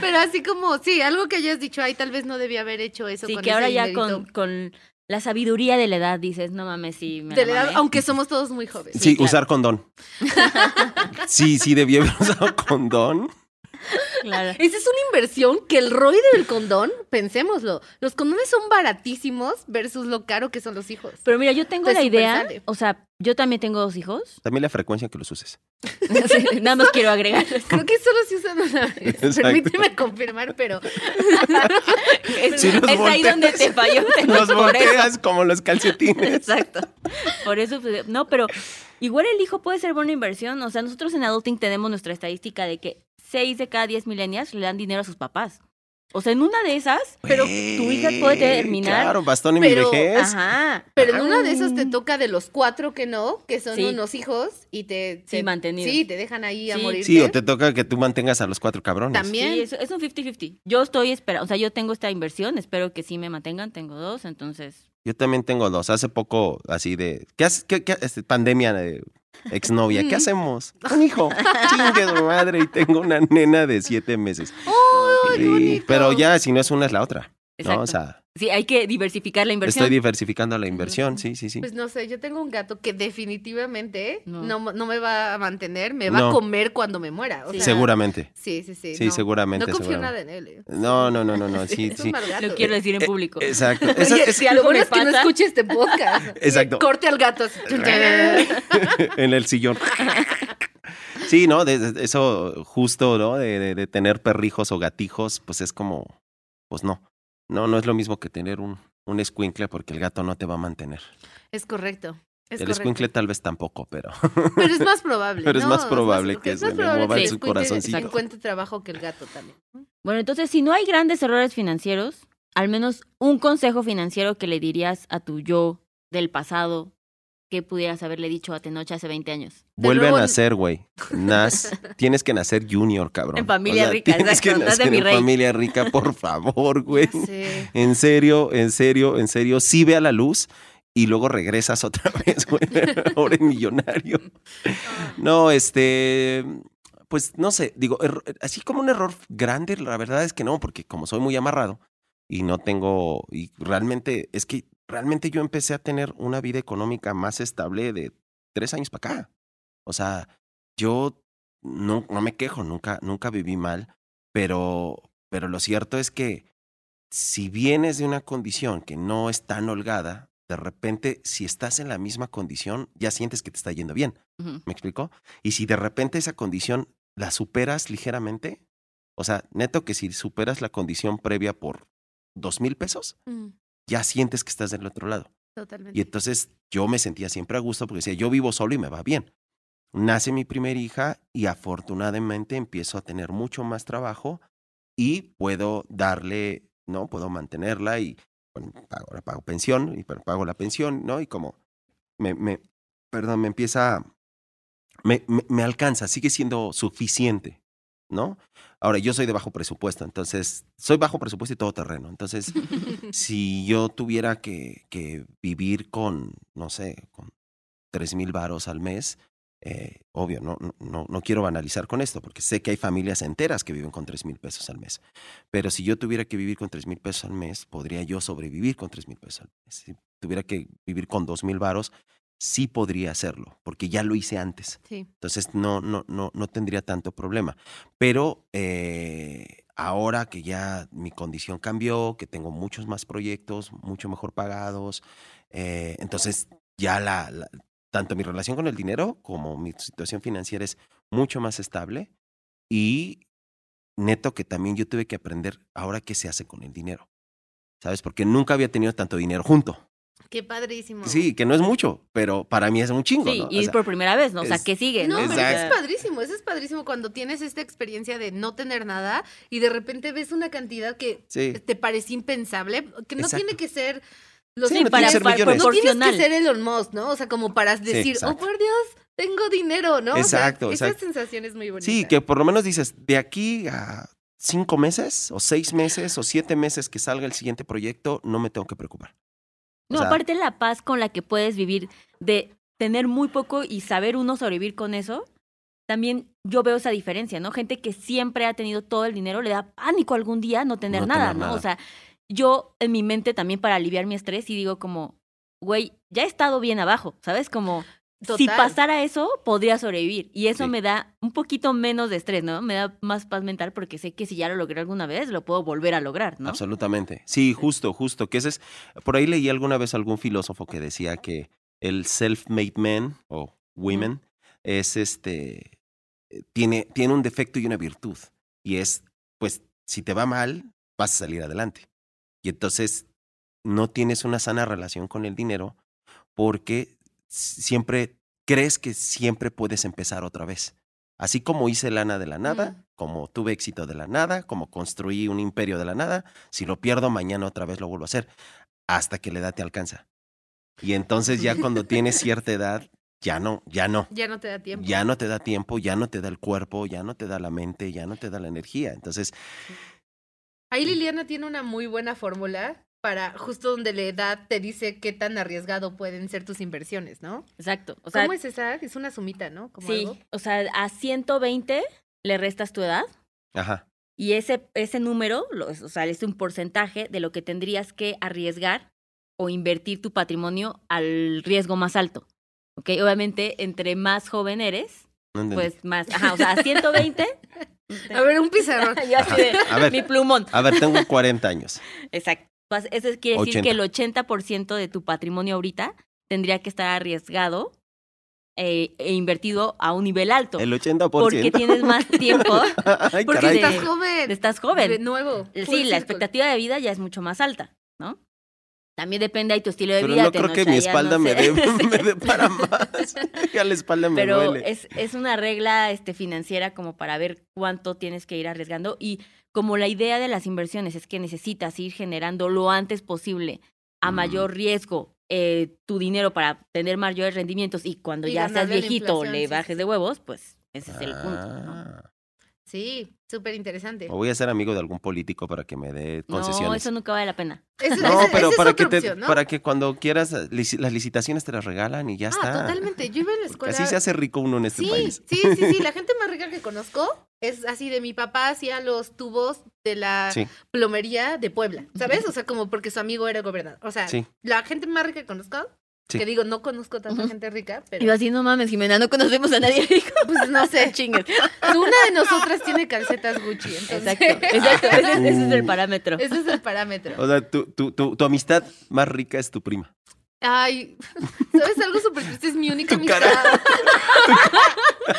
Pero así como, sí, algo que hayas dicho, ay, tal vez no debía haber hecho eso Sí, con que ese ahora ya dinerito". con, con la sabiduría de la edad dices, no mames, sí, me De la edad, aunque somos todos muy jóvenes. Sí, claro. usar condón. Sí, sí, debí haber usado condón. Claro. Esa es una inversión que el ROI del condón, pensémoslo, los condones son baratísimos versus lo caro que son los hijos. Pero mira, yo tengo Te la idea, o sea, yo también tengo dos hijos. También la frecuencia que los uses. Sí, Nada más quiero agregar. Creo que solo se usan una vez. Exacto. Permíteme confirmar, pero Es, Si es ahí donde te falló. te- Los volteas como los calcetines. Exacto. Por eso, pues, no, pero igual el hijo puede ser buena inversión. O sea, nosotros en Adulting tenemos nuestra estadística de que 6 de cada 10 millennials le dan dinero a sus papás. O sea, en una de esas, pero tu hija puede terminar. Claro, bastón mi Pero, vejez. Ajá. pero en una de esas Ah. te toca de los cuatro que no, que son Sí. unos hijos y te, Sí, te- mantenidos. Sí, te dejan ahí a Sí. morir. Sí, o te toca que tú mantengas a los cuatro cabrones. También. Sí, es, es un 50-50. Yo estoy esperando, o sea, yo tengo esta inversión, espero que sí me mantengan, tengo dos, entonces. Yo también tengo dos. Hace poco, así de. ¿Qué haces? ¿Qué, qué- este, pandemia de exnovia. ¿Qué Mm. hacemos? Un hijo. Chingue su madre. Y tengo una nena de siete meses. Pero ya, si no es una, es la otra. ¿No? Exacto. O sea, sí, hay que diversificar la inversión. estoy diversificando la inversión. Sí, sí, sí. Pues no sé, yo tengo un gato que definitivamente No. no, no, me va a mantener, me va No. a comer cuando me muera. O Sí. sea, Seguramente. Sí, sí, sí. Sí, no. seguramente. No confío seguramente. nada en él. eh. No, no, no, no, no. Sí, sí. Lo quiero eh. decir en público. Exacto. Eso- Oye, es- si algo bueno me es que no escuche este podcast. Exacto. Corte al gato. en el sillón. Sí, ¿no? De- de- eso justo, ¿no? De, de- de tener perrijos o gatijos, pues es como, pues no. No, no es lo mismo que tener un, un escuincle porque el gato no te va a mantener. Es correcto. Es el correcto. escuincle tal vez tampoco, pero Pero es más probable. Pero es ¿no? más probable que es se le mueva que en su corazoncito. encuentre trabajo que el gato también. Bueno, entonces, si no hay grandes errores financieros, al menos un consejo financiero que le dirías a tu yo del pasado ¿qué pudieras haberle dicho a Tenoch hace 20 años? Vuelve luego- a nacer, güey. Nas, tienes que nacer junior, cabrón. En familia rica, Tienes que de nacer mi en rey. familia rica, por favor, güey. En serio, en serio, en serio, sí ve a la luz y luego regresas otra vez, güey. Ahora en millonario. No, este, pues no sé, digo, así como un error grande, la verdad es que no, porque como soy muy amarrado y no tengo, y realmente, es que realmente yo empecé a tener una vida económica más estable de tres años para acá. O sea, yo no, no me quejo, nunca, nunca viví mal, pero, pero lo cierto es que si vienes de una condición que no es tan holgada, de repente, si estás en la misma condición, ya sientes que te está yendo bien. ¿Me explico? Y si de repente esa condición la superas ligeramente, o sea, neto que si superas la condición previa por dos mil pesos, Mm, ya sientes que estás del otro lado. Totalmente. Y entonces yo me sentía siempre a gusto porque decía, yo vivo solo y me va bien. Nace mi primera hija y afortunadamente empiezo a tener mucho más trabajo y puedo darle, ¿no? Puedo mantenerla y bueno, pago, ahora pago pensión y pago la pensión, ¿no? Y como me, me perdón, me empieza, me, me, me alcanza, sigue siendo suficiente, ¿no? Ahora, yo soy de bajo presupuesto, entonces, soy bajo presupuesto y todo terreno, entonces si yo tuviera que, que vivir con, no sé, con tres mil varos al mes, eh, obvio, no, no- no, quiero banalizar con esto, porque sé que hay familias enteras que viven con tres mil pesos al mes. Pero si yo tuviera que vivir con tres mil pesos al mes, podría yo sobrevivir con tres mil pesos al mes. Si tuviera que vivir con dos mil varos, sí podría hacerlo, porque ya lo hice antes. Sí. Entonces no, no, no, no tendría tanto problema. Pero eh, ahora que ya mi condición cambió, que tengo muchos más proyectos, mucho mejor pagados, eh, entonces ya la, la- tanto mi relación con el dinero como mi situación financiera es mucho más estable y neto que también yo tuve que aprender ahora qué se hace con el dinero. ¿Sabes? Porque nunca había tenido tanto dinero junto. Qué padrísimo. Sí, que no es mucho, pero para mí es un chingo, Sí, ¿no? O y sea, por primera vez, ¿no? O sea, ¿qué sigue? No, no? pero eso es padrísimo, eso es padrísimo cuando tienes esta experiencia de no tener nada y de repente ves una cantidad que sí. te parece impensable, que no Exacto. tiene que ser los Sí, no tiene para, que ser para- millones. no tienes que ser Elon Musk, ¿no? O sea, como para decir, oh por Dios, tengo dinero, ¿no? O sea, Exacto, esa exacto. sensación es muy bonita. Sí, que por lo menos dices, de aquí a cinco meses, o seis meses, o siete meses que salga el siguiente proyecto, no me tengo que preocupar. O No, sea, aparte la paz con la que puedes vivir, de tener muy poco y saber uno sobrevivir con eso, también yo veo esa diferencia, ¿no? Gente que siempre ha tenido todo el dinero, le da pánico algún día no tener No nada, tener ¿no? nada. O sea, yo en mi mente también para aliviar mi estrés y digo como, güey, ya he estado bien abajo, ¿sabes? Como, si pasara eso, podría sobrevivir. Y eso Sí. me da un poquito menos de estrés, ¿no? Me da más paz mental porque sé que si ya lo logré alguna vez, lo puedo volver a lograr, ¿no? Absolutamente. Sí, justo, justo. Que ese es, por ahí leí alguna vez algún filósofo que decía que el self-made man o women es este, eh, tiene, tiene un defecto y una virtud. Y es, pues, si te va mal, vas a salir adelante. Y entonces no tienes una sana relación con el dinero porque siempre crees que siempre puedes empezar otra vez. Así como hice lana de la nada, Mm. como tuve éxito de la nada, como construí un imperio de la nada, si lo pierdo mañana otra vez lo vuelvo a hacer, hasta que la edad te alcanza. Y entonces ya cuando tienes cierta edad, ya no, ya no. Ya no te da tiempo. Ya no te da tiempo, ya no te da el cuerpo, ya no te da la mente, ya no te da la energía. Entonces, Ahí Liliana tiene una muy buena fórmula para justo donde la edad te dice qué tan arriesgado pueden ser tus inversiones, ¿no? Exacto. O sea, ¿Cómo es esa? Es una sumita, ¿no? Como sí, algo. o sea, a 120 le restas tu edad ajá, y ese, ese número, lo- o sea, es un porcentaje de lo que tendrías que arriesgar o invertir tu patrimonio al riesgo más alto. ¿Ok? Obviamente, entre más joven eres, no pues más. Ajá, o sea, a 120. A ver, un pizarrón. Yo así de, A ver. mi plumón. A ver, tengo 40 años. Exacto. Pues, Eso quiere decir 80. que el 80% de tu patrimonio ahorita tendría que estar arriesgado eh, e invertido a un nivel alto. El 80%. Porque tienes más tiempo. Ay, Porque caray. estás de- joven. Estás De joven. nuevo. full Sí, la circle. expectativa de vida ya es mucho más alta, ¿no? También depende de tu estilo de Pero vida. no te creo que mi espalda no me, sé. dé, me dé para más. Ya la espalda me Pero duele. es, es una regla este, financiera como para ver cuánto tienes que ir arriesgando. Y como la idea de las inversiones es que necesitas ir generando lo antes posible a Mm. mayor riesgo eh, tu dinero para tener mayores rendimientos y cuando Y ya a la viejito le bajes sí, de huevos, pues ese es el punto. ¿no? Ah. Sí, súper interesante. O voy a ser amigo de algún político para que me dé No, concesiones. eso nunca vale la pena. No, pero esa para que te, opción, ¿no? para que cuando quieras eh, las licitaciones te las regalan y ya ah, está. totalmente. Yo iba en la Porque escuela. Así se hace rico uno en este sí, país. sí, sí, sí. La gente más rica que conozco es así de mi papá hacía los tubos de la Sí, plomería de Puebla, ¿sabes? O sea, como porque su amigo era gobernador. O sea, sí. la gente más rica que conozco, Sí. que digo, no conozco tanta gente rica, Y pero así, no mames, Jimena, no conocemos a nadie rico. pues no sé. Chingues. Una de nosotras tiene calcetas Gucci, entonces Exacto, exacto. Ese, es- ese es el parámetro. ese es el parámetro. O sea, tu, tu, tu, tu amistad más rica es tu prima. Ay, ¿sabes algo súper triste? Es mi única Tu amistad. cara.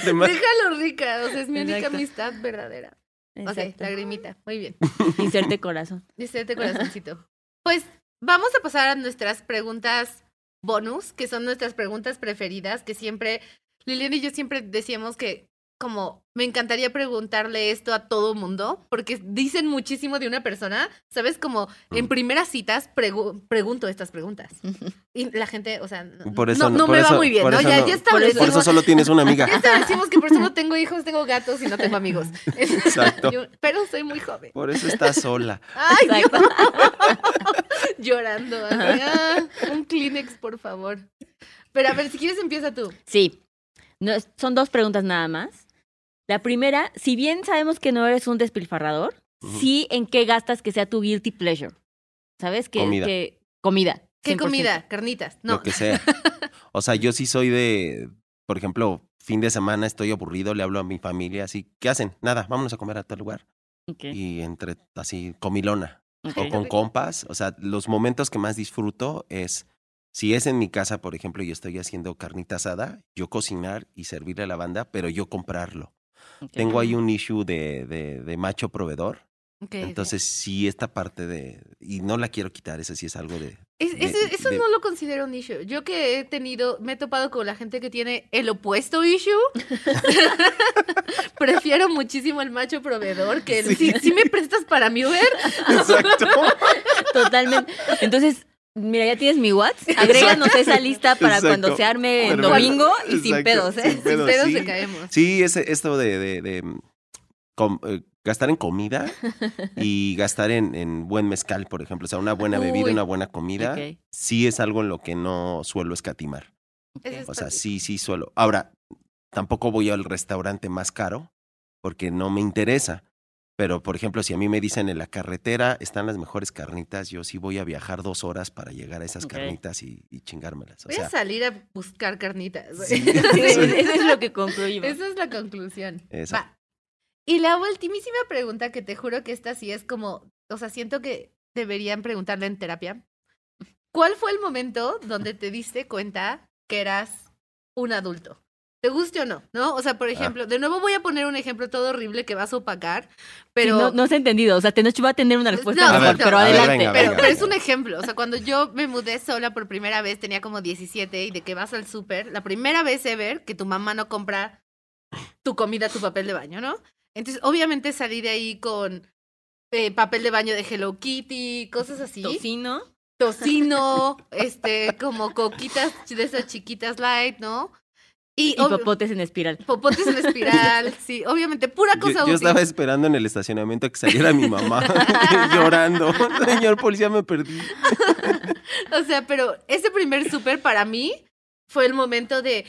Además, Déjalo rica, o sea, es mi única Exacto. amistad verdadera. Ok, Exacto. lagrimita, muy bien. Inserte corazón. Dice este corazoncito. Pues vamos a pasar a nuestras preguntas bonus, que son nuestras preguntas preferidas, que siempre, Liliana y yo siempre decíamos que como me encantaría preguntarle esto a todo mundo, porque dicen muchísimo de una persona, ¿sabes? Como en Mm. primeras citas pregu- pregunto estas preguntas. Y la gente, o sea, no, Por eso no, no- no por me va muy bien, por ¿no? eso Ya, no- ya por establecimos, por eso solo tienes una amiga. ya establecimos que por eso no tengo hijos, tengo gatos y no tengo amigos. Exacto. Yo- pero soy muy joven. Por eso estás sola. Ay, Dios. Exacto. Llorando. ah, un Kleenex, por favor. Pero a ver, si quieres empieza tú. Sí. No, son dos preguntas nada más. La primera, si bien sabemos que no eres un despilfarrador, sí en qué gastas que sea tu guilty pleasure. ¿Sabes? Que, Comida. que- comida. ¿Qué 100%. comida? Carnitas. No. Lo que sea. O sea, yo sí soy de, por ejemplo, fin de semana estoy aburrido, le hablo a mi familia así, ¿qué hacen? Nada, vámonos a comer a tal lugar. Y entre así, comilona. O con compas. O sea, los momentos que más disfruto es, si es en mi casa, por ejemplo, y estoy haciendo carnita asada, yo cocinar y servirle a la banda, pero yo comprarlo. Tengo ahí un issue de, de, de macho proveedor. Entonces, sí, esta parte de. Y no la quiero quitar, eso sí es algo de. Es- de- ese- eso de- no lo considero un issue. Yo que he tenido, me he topado con la gente que tiene el opuesto issue. Prefiero muchísimo el macho proveedor que el, Sí. si, si me prestas para mi Uber, Exacto. Totalmente. Entonces, mira, ya tienes mi WhatsApp. Agréganos esa lista para Exacto. cuando se arme el domingo y sin pedos, ¿eh? Sin sin pedos, sí. se caemos. Sí, ese, esto de, de, de, mm, com- eh, gastar en comida y gastar en, en buen mezcal, por ejemplo. O sea, una buena bebida, Uy. una buena comida, sí es algo en lo que no suelo escatimar. O sea, sí, sí suelo. Ahora, tampoco voy al restaurante más caro porque no me interesa. Pero, por ejemplo, si a mí me dicen en la carretera están las mejores carnitas, yo sí voy a viajar dos horas para llegar a esas carnitas y, y chingármelas. O Voy sea, a salir a buscar carnitas. güey. Sí. Sí, eso es lo que concluimos. Esa es la conclusión. Eso. Va. Y la ultimísima pregunta que te juro que esta sí es como, o sea, siento que deberían preguntarle en terapia. ¿Cuál fue el momento donde te diste cuenta que eras un adulto? ¿Te guste o no? ¿No? O sea, por ejemplo, de nuevo voy a poner un ejemplo todo horrible que vas a opacar, pero... Sí, no, no se ha entendido. O sea, Tenoch va a tener una respuesta No, mejor, no, pero ver, adelante. venga, pero, venga. pero es un ejemplo. O sea, cuando yo me mudé sola por primera vez, tenía como 17 y de que vas al súper, la primera vez ever que tu mamá no compra tu comida, tu papel de baño, ¿no? Entonces, obviamente salí de ahí con eh, papel de baño de Hello Kitty, cosas así. Tocino. Tocino, este, como coquitas de esas chiquitas light, ¿no? Y, Y obvio- popotes en espiral. popotes en espiral, sí, obviamente, pura Yo, cosa yo útil. estaba esperando en el estacionamiento que saliera mi mamá llorando. Señor policía, me perdí. O sea, pero ese primer súper para mí fue el momento de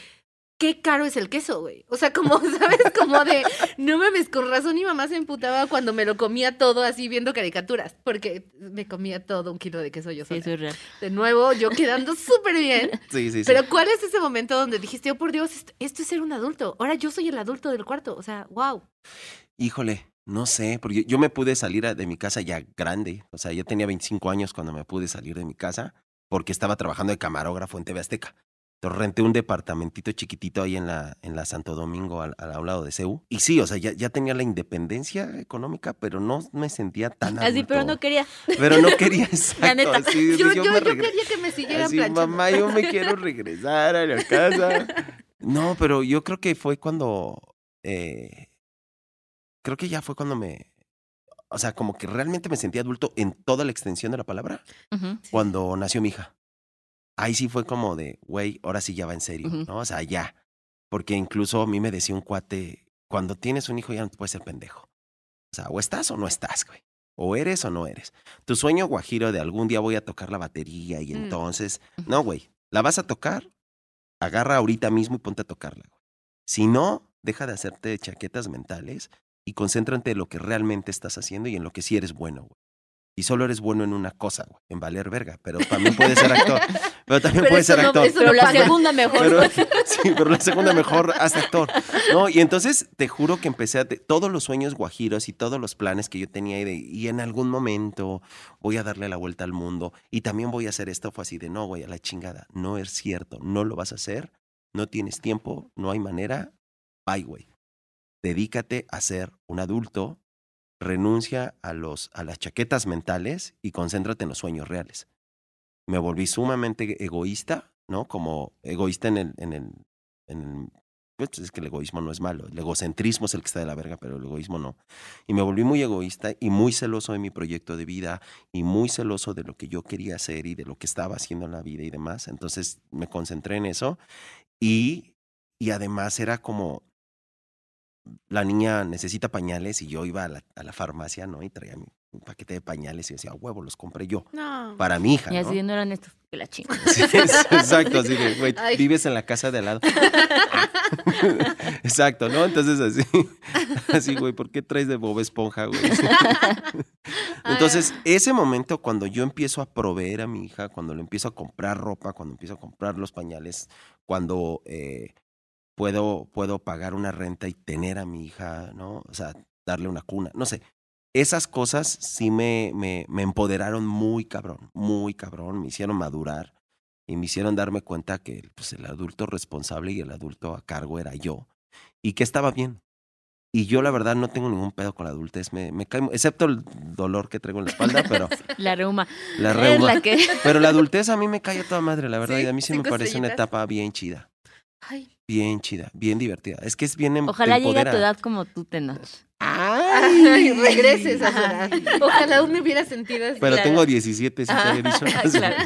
qué caro es el queso, güey. O sea, como, ¿sabes? Como de, no mames, con razón mi mamá se emputaba cuando me lo comía todo así viendo caricaturas, porque me comía todo un kilo de queso yo Sí, sola. eso es real. De nuevo, yo quedando súper bien. Sí, sí, sí. Pero ¿cuál es ese momento donde dijiste, oh por Dios, esto, esto es ser un adulto? Ahora yo soy el adulto del cuarto. O sea, wow. Híjole, no sé, porque yo me pude salir de mi casa ya grande. O sea, yo tenía 25 años cuando me pude salir de mi casa porque estaba trabajando de camarógrafo en TV Azteca. Entonces renté un departamentito chiquitito ahí en la, en la Santo Domingo, al, al lado de CEU. Y sí, o sea, ya, ya tenía la independencia económica, pero no me sentía tan Así, pero no quería. Pero no quería, exacto. neta. así, Yo, yo quería que me siguieran Así, planchando. mamá, yo me quiero regresar a la casa. No, pero yo creo que fue cuando. eh, creo que ya fue cuando me. O sea, como que realmente me sentí adulto en toda la extensión de la palabra cuando nació mi hija. Ahí sí fue como de, güey, ahora sí ya va en serio. ¿no? O sea, ya. Porque incluso a mí me decía un cuate, cuando tienes un hijo ya no te puedes ser pendejo. O sea, o estás o no estás, güey. O eres o no eres. Tu sueño guajiro de algún día voy a tocar la batería y Mm. entonces, no, güey, la vas a tocar, agarra ahorita mismo y ponte a tocarla, güey. Si no, deja de hacerte chaquetas mentales y concéntrate en lo que realmente estás haciendo y en lo que sí eres bueno, güey. Y solo eres bueno en una cosa, güey, en valer verga, pero también puedes ser actor. Pero también Pero puedes ser no- actor. eso Pero no la segunda mejor. Pero, sí, pero la segunda mejor haz actor. No, y entonces te juro que empecé a te- todos los sueños guajiros y todos los planes que yo tenía y, de, y en algún momento voy a darle la vuelta al mundo y también voy a hacer esto fue así de no, güey, a la chingada, no es cierto, no lo vas a hacer, no tienes tiempo, no hay manera, bye, güey. Dedícate a ser un adulto, renuncia a los a las chaquetas mentales y concéntrate en los sueños reales me volví sumamente egoísta, ¿no? Como egoísta en el, en el, en pues es que el egoísmo no es malo, el egocentrismo es el que está de la verga, pero el egoísmo no. Y me volví muy egoísta y muy celoso de mi proyecto de vida y muy celoso de lo que yo quería hacer y de lo que estaba haciendo en la vida y demás. Entonces me concentré en eso y, y además era como la niña necesita pañales y yo iba a la, a la farmacia, ¿no? Y traía mi, mi paquete de pañales y decía, "A huevo, los compré yo No. para mi hija. Y así no eran estos que la chinga. Sí, exacto, así de, güey, vives en la casa de al lado. exacto, ¿no? Entonces así, así, güey, ¿por qué traes de Bob Esponja, güey? Entonces, ese momento cuando yo empiezo a proveer a mi hija, cuando le empiezo a comprar ropa, cuando empiezo a comprar los pañales, cuando eh, puedo, puedo pagar una renta y tener a mi hija, ¿no? O sea, darle una cuna, no sé. Esas cosas sí me, me, me empoderaron muy cabrón, muy cabrón, me hicieron madurar y me hicieron darme cuenta que pues, el adulto responsable y el adulto a cargo era yo y que estaba bien. Y yo la verdad no tengo ningún pedo con la adultez, me, me cae, excepto el dolor que traigo en la espalda, pero La reuma. la reuma. la que... Pero la adultez a mí me cae a toda madre, la verdad, Sí, y a mí sí me parece una etapa bien chida, Ay, bien chida, bien divertida. Es que es bien em- Ojalá llegue a tu edad como tú, Tenoch. ay, regreses a edad. Ojalá uno hubiera sentido así. Pero Claro. tengo 17, sí te había dicho. Claro.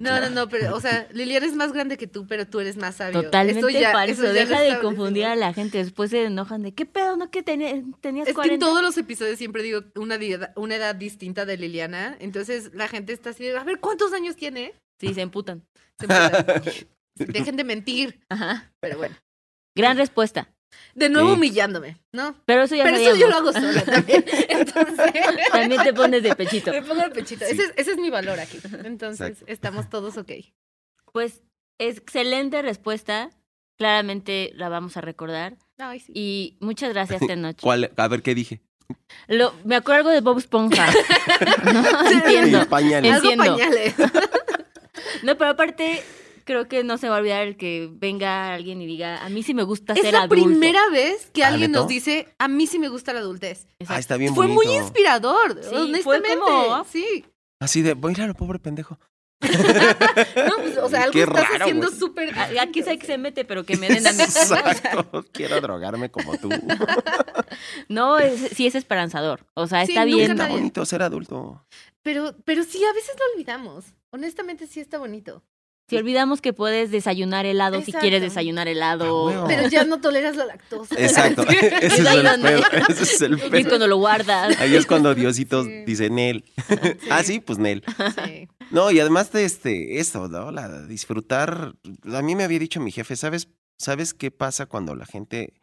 No, no, no, pero, o sea, Liliana es más grande que tú, pero tú eres más sabio. Totalmente Eso ya- falso. Deja de confundir a la gente. Después se enojan de, ¿qué pedo? ¿No que tenías Es que 40? en todos los episodios siempre digo una, una edad distinta de Liliana. Entonces la gente está así, de, a ver, ¿cuántos años tiene? Sí, se emputan. Se empieza, Dejen de mentir. Ajá. Pero bueno. Gran respuesta. De nuevo Sí. humillándome, ¿no? Pero eso ya Pero eso yo lo hago sola también. Entonces. También te pones de pechito. Me pongo el pechito. Sí. Ese, es, ese es mi valor aquí. Entonces, Exacto. estamos todos ok. Pues, excelente respuesta. Claramente la vamos a recordar. Ay, sí. Y muchas gracias, Tenoch. ¿Cuál? A ver qué dije. Lo, me acuerdo algo de Bob Esponja. no entiendo. Pañales. Algo entiendo. pañales. No, pero aparte, creo que no se va a olvidar el que venga alguien y diga, a mí sí me gusta Es ser la adulto. primera vez que ¿Ah, alguien neto? nos dice, a mí sí me gusta la adultez. Exacto. Ah, está bien Fue bonito. muy inspirador, Sí, fue honestamente. como- Sí. Así de, voy a ir a lo pobre pendejo. No, pues, o sea, algo Qué estás raro, haciendo súper Aquí sé que se mete, pero que me den a mí. Exacto. Quiero drogarme como tú. No, es- sí es esperanzador. O sea, Sí, está bien. Está nadie- bonito ser adulto. Pero, pero sí, a veces lo olvidamos. Honestamente, sí está bonito. Si olvidamos que puedes desayunar helado si quieres desayunar helado. A huevo. Pero ya no toleras la lactosa. Exacto. Ese es el donde- pedo. Ese es el cuando lo guardas. Ahí es cuando Diosito Sí. dice Nel. Ah, sí, pues Nel. Sí. No, y además de este, esto, ¿no? La disfrutar. A mí me había dicho mi jefe, ¿sabes, ¿sabes qué pasa cuando la gente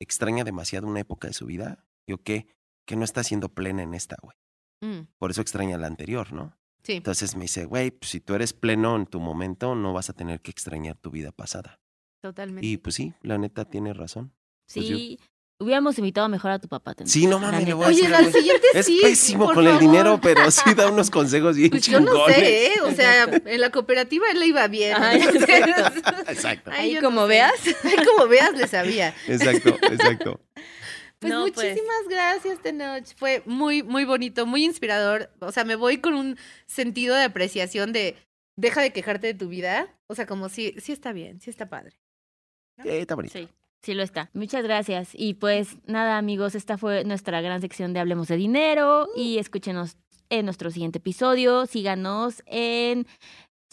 extraña demasiado una época de su vida? Yo qué, que no está siendo plena en esta, güey. Mm, Por eso extraña la anterior, ¿no? Sí. Entonces me dice, güey, pues si tú eres pleno en tu momento, no vas a tener que extrañar tu vida pasada. Totalmente. Y pues sí, la neta tiene razón. Pues Sí. Hubiéramos invitado mejor a tu papá. Tenoch. Sí, no mames, le voy a Oye, decir, al siguiente Es sí. pésimo con el dinero, pero sí da unos consejos bien Pues yo chingones. no sé, ¿eh? O sea, en la cooperativa él le iba bien. Ay, Exacto, Ay, Ahí yo como no veas. Ahí como veas, le sabía. exacto, exacto. Pues No, pues. muchísimas gracias, Tenoch. Fue muy, muy bonito, muy inspirador. O sea, me voy con un sentido de apreciación de deja de quejarte de tu vida. O sea, como si sí está bien, sí está padre. Eh, está bonito. Sí, sí lo está. Muchas gracias. Y pues nada, amigos, esta fue nuestra gran sección de Hablemos de Dinero y escúchenos en nuestro siguiente episodio. Síganos en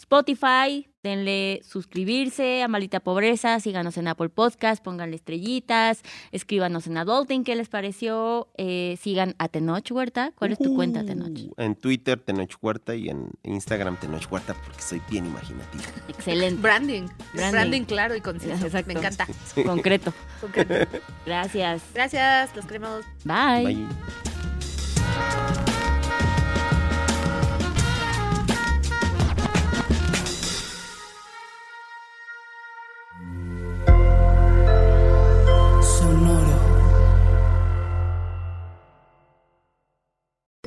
Spotify, denle suscribirse a Malita Pobreza, síganos en Apple Podcast, pónganle estrellitas, escríbanos en Adulting qué les pareció, eh, sigan a Tenoch Huerta. ¿Cuál es tu cuenta, Tenoch? En Twitter, Tenoch Huerta, y en Instagram, Tenoch Huerta, porque soy bien imaginativo. Excelente, Branding. Branding. Branding, claro y conciso. Exacto. Me encanta. concreto. Concreto. Gracias. Gracias, los queremos. Bye. Bye.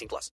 18 plus.